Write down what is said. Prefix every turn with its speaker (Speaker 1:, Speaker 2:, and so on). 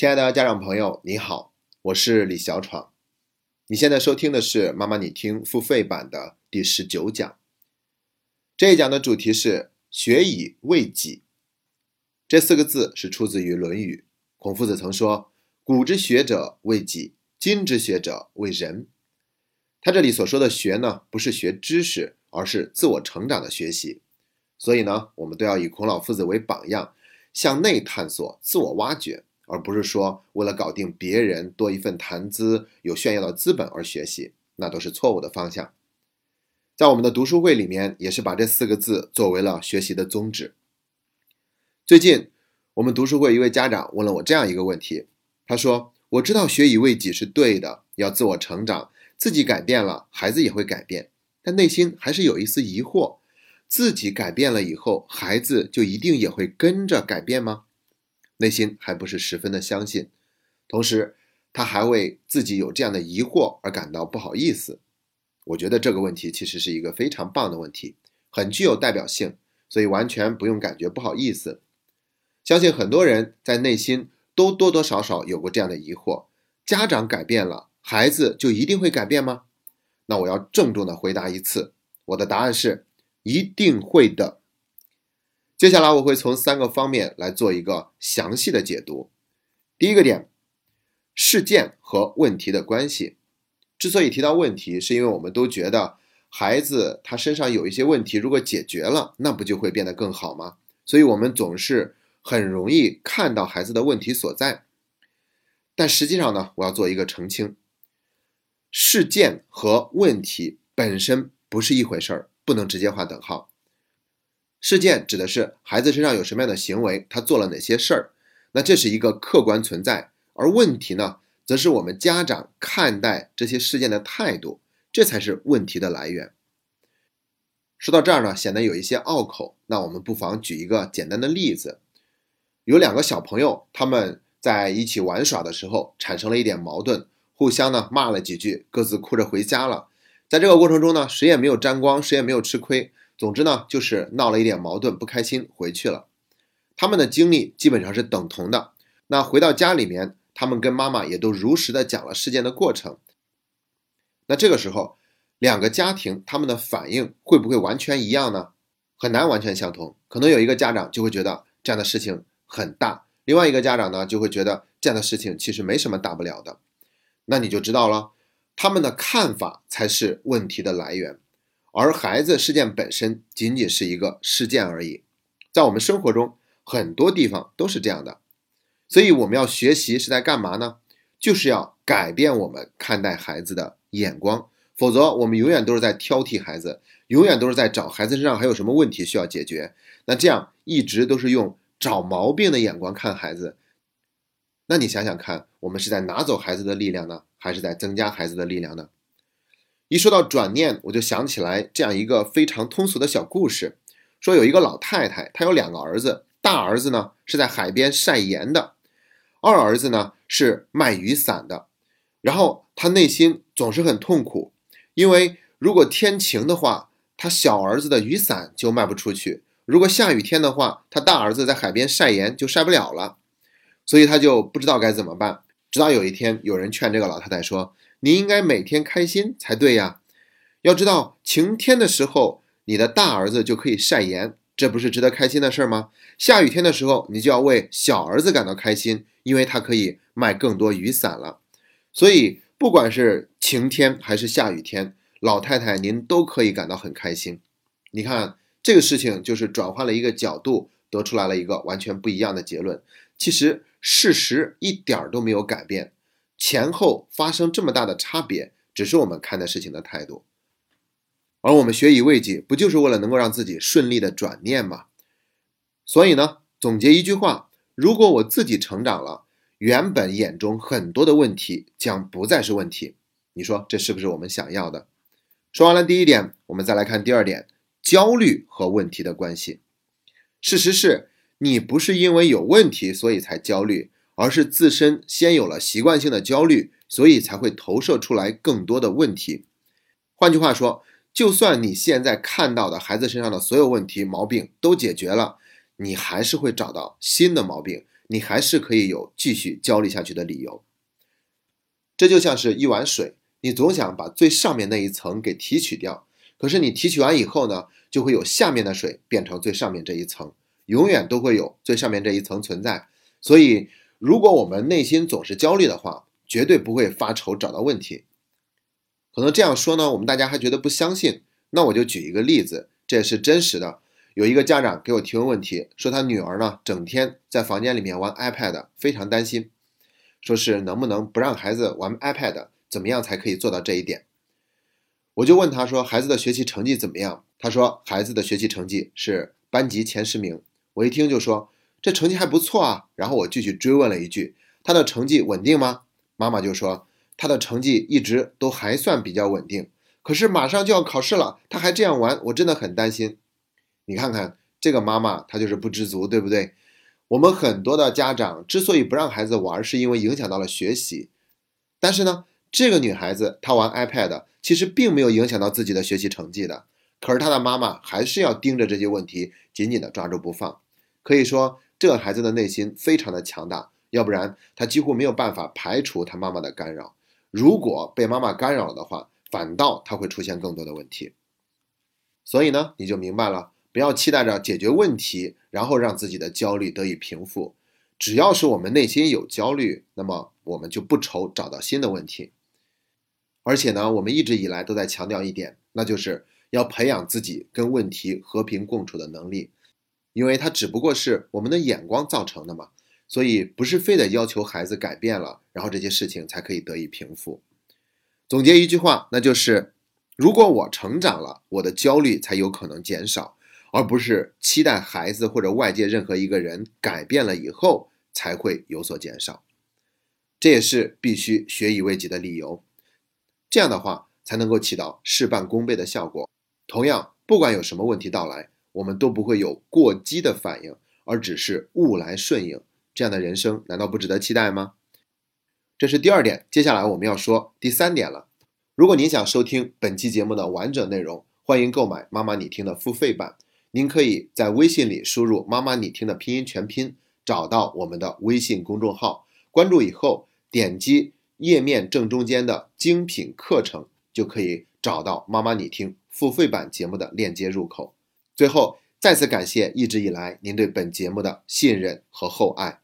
Speaker 1: 亲爱的家长朋友，你好，我是李小闯。你现在收听的是妈妈你听付费版的第十九讲。这一讲的主题是“学以为己”。这四个字是出自于《论语》，孔夫子曾说：“古之学者为己，今之学者为人。”他这里所说的“学”呢，不是学知识，而是自我成长的学习。所以呢，我们都要以孔老夫子为榜样，向内探索、自我挖掘。而不是说为了搞定别人多一份谈资、有炫耀的资本而学习，那都是错误的方向。在我们的读书会里面，也是把这四个字作为了学习的宗旨。最近，我们读书会一位家长问了我这样一个问题，他说：“我知道学以为己是对的，要自我成长，自己改变了，孩子也会改变，但内心还是有一丝疑惑：自己改变了以后，孩子就一定也会跟着改变吗？”内心还不是十分的相信，同时他还为自己有这样的疑惑而感到不好意思。我觉得这个问题其实是一个非常棒的问题，很具有代表性，所以完全不用感觉不好意思。相信很多人在内心都多多少少有过这样的疑惑：家长改变了，孩子就一定会改变吗？那我要郑重的回答一次，我的答案是一定会的。接下来我会从三个方面来做一个详细的解读。第一个点，事件和问题的关系。之所以提到问题，是因为我们都觉得孩子他身上有一些问题，如果解决了，那不就会变得更好吗？所以我们总是很容易看到孩子的问题所在。但实际上呢，我要做一个澄清：事件和问题本身不是一回事儿，不能直接画等号。事件指的是孩子身上有什么样的行为，他做了哪些事儿，那这是一个客观存在；而问题呢，则是我们家长看待这些事件的态度，这才是问题的来源。说到这儿呢，显得有一些拗口，那我们不妨举一个简单的例子：有两个小朋友，他们在一起玩耍的时候产生了一点矛盾，互相呢骂了几句，各自哭着回家了。在这个过程中呢，谁也没有沾光，谁也没有吃亏。总之呢，就是闹了一点矛盾，不开心，回去了。他们的经历基本上是等同的。那回到家里面，他们跟妈妈也都如实的讲了事件的过程。那这个时候，两个家庭他们的反应会不会完全一样呢？很难完全相同。可能有一个家长就会觉得这样的事情很大，另外一个家长呢就会觉得这样的事情其实没什么大不了的。那你就知道了，他们的看法才是问题的来源。而孩子事件本身仅仅是一个事件而已，在我们生活中很多地方都是这样的，所以我们要学习是在干嘛呢？就是要改变我们看待孩子的眼光，否则我们永远都是在挑剔孩子，永远都是在找孩子身上还有什么问题需要解决。那这样一直都是用找毛病的眼光看孩子，那你想想看，我们是在拿走孩子的力量呢，还是在增加孩子的力量呢？一说到转念，我就想起来这样一个非常通俗的小故事：说有一个老太太，她有两个儿子，大儿子呢是在海边晒盐的，二儿子呢是卖雨伞的。然后他内心总是很痛苦，因为如果天晴的话，他小儿子的雨伞就卖不出去；如果下雨天的话，他大儿子在海边晒盐就晒不了了。所以他就不知道该怎么办。直到有一天，有人劝这个老太太说。你应该每天开心才对呀！要知道，晴天的时候，你的大儿子就可以晒盐，这不是值得开心的事吗？下雨天的时候，你就要为小儿子感到开心，因为他可以卖更多雨伞了。所以，不管是晴天还是下雨天，老太太您都可以感到很开心。你看，这个事情就是转换了一个角度，得出来了一个完全不一样的结论。其实，事实一点儿都没有改变。前后发生这么大的差别，只是我们看待事情的态度。而我们学以为己，不就是为了能够让自己顺利的转念吗？所以呢，总结一句话：如果我自己成长了，原本眼中很多的问题将不再是问题。你说这是不是我们想要的？说完了第一点，我们再来看第二点：焦虑和问题的关系。事实是你不是因为有问题所以才焦虑。而是自身先有了习惯性的焦虑，所以才会投射出来更多的问题。换句话说，就算你现在看到的孩子身上的所有问题毛病都解决了，你还是会找到新的毛病，你还是可以有继续焦虑下去的理由。这就像是一碗水，你总想把最上面那一层给提取掉，可是你提取完以后呢，就会有下面的水变成最上面这一层，永远都会有最上面这一层存在。所以，如果我们内心总是焦虑的话，绝对不会发愁找到问题。可能这样说呢，我们大家还觉得不相信。那我就举一个例子，这也是真实的。有一个家长给我提问问题，说他女儿呢整天在房间里面玩 iPad，非常担心，说是能不能不让孩子玩 iPad，怎么样才可以做到这一点？我就问他说，孩子的学习成绩怎么样？他说孩子的学习成绩是班级前十名。我一听就说这成绩还不错啊。然后我继续追问了一句，他的成绩稳定吗？妈妈就说他的成绩一直都还算比较稳定。可是马上就要考试了，他还这样玩，我真的很担心。你看看这个妈妈，她就是不知足，对不对？我们很多的家长之所以不让孩子玩，是因为影响到了学习。但是呢，这个女孩子她玩 iPad，其实并没有影响到自己的学习成绩的。可是她的妈妈还是要盯着这些问题，紧紧的抓住不放。可以说，这个孩子的内心非常的强大，要不然他几乎没有办法排除他妈妈的干扰。如果被妈妈干扰了的话，反倒他会出现更多的问题，所以呢，你就明白了，不要期待着解决问题，然后让自己的焦虑得以平复。只要是我们内心有焦虑，那么我们就不愁找到新的问题。而且呢，我们一直以来都在强调一点，那就是要培养自己跟问题和平共处的能力，因为它只不过是我们的眼光造成的嘛，所以不是非得要求孩子改变了，然后这些事情才可以得以平复。总结一句话，那就是：如果我成长了，我的焦虑才有可能减少，而不是期待孩子或者外界任何一个人改变了以后才会有所减少。这也是必须学以为己的理由。这样的话，才能够起到事半功倍的效果。同样，不管有什么问题到来，我们都不会有过激的反应，而只是物来顺应。这样的人生，难道不值得期待吗？这是第二点，接下来我们要说第三点了。如果您想收听本期节目的完整内容，欢迎购买妈妈你听的付费版。您可以在微信里输入“妈妈你听”的拼音全拼，找到我们的微信公众号，关注以后点击页面正中间的精品课程，就可以找到妈妈你听付费版节目的链接入口。最后，再次感谢一直以来您对本节目的信任和厚爱。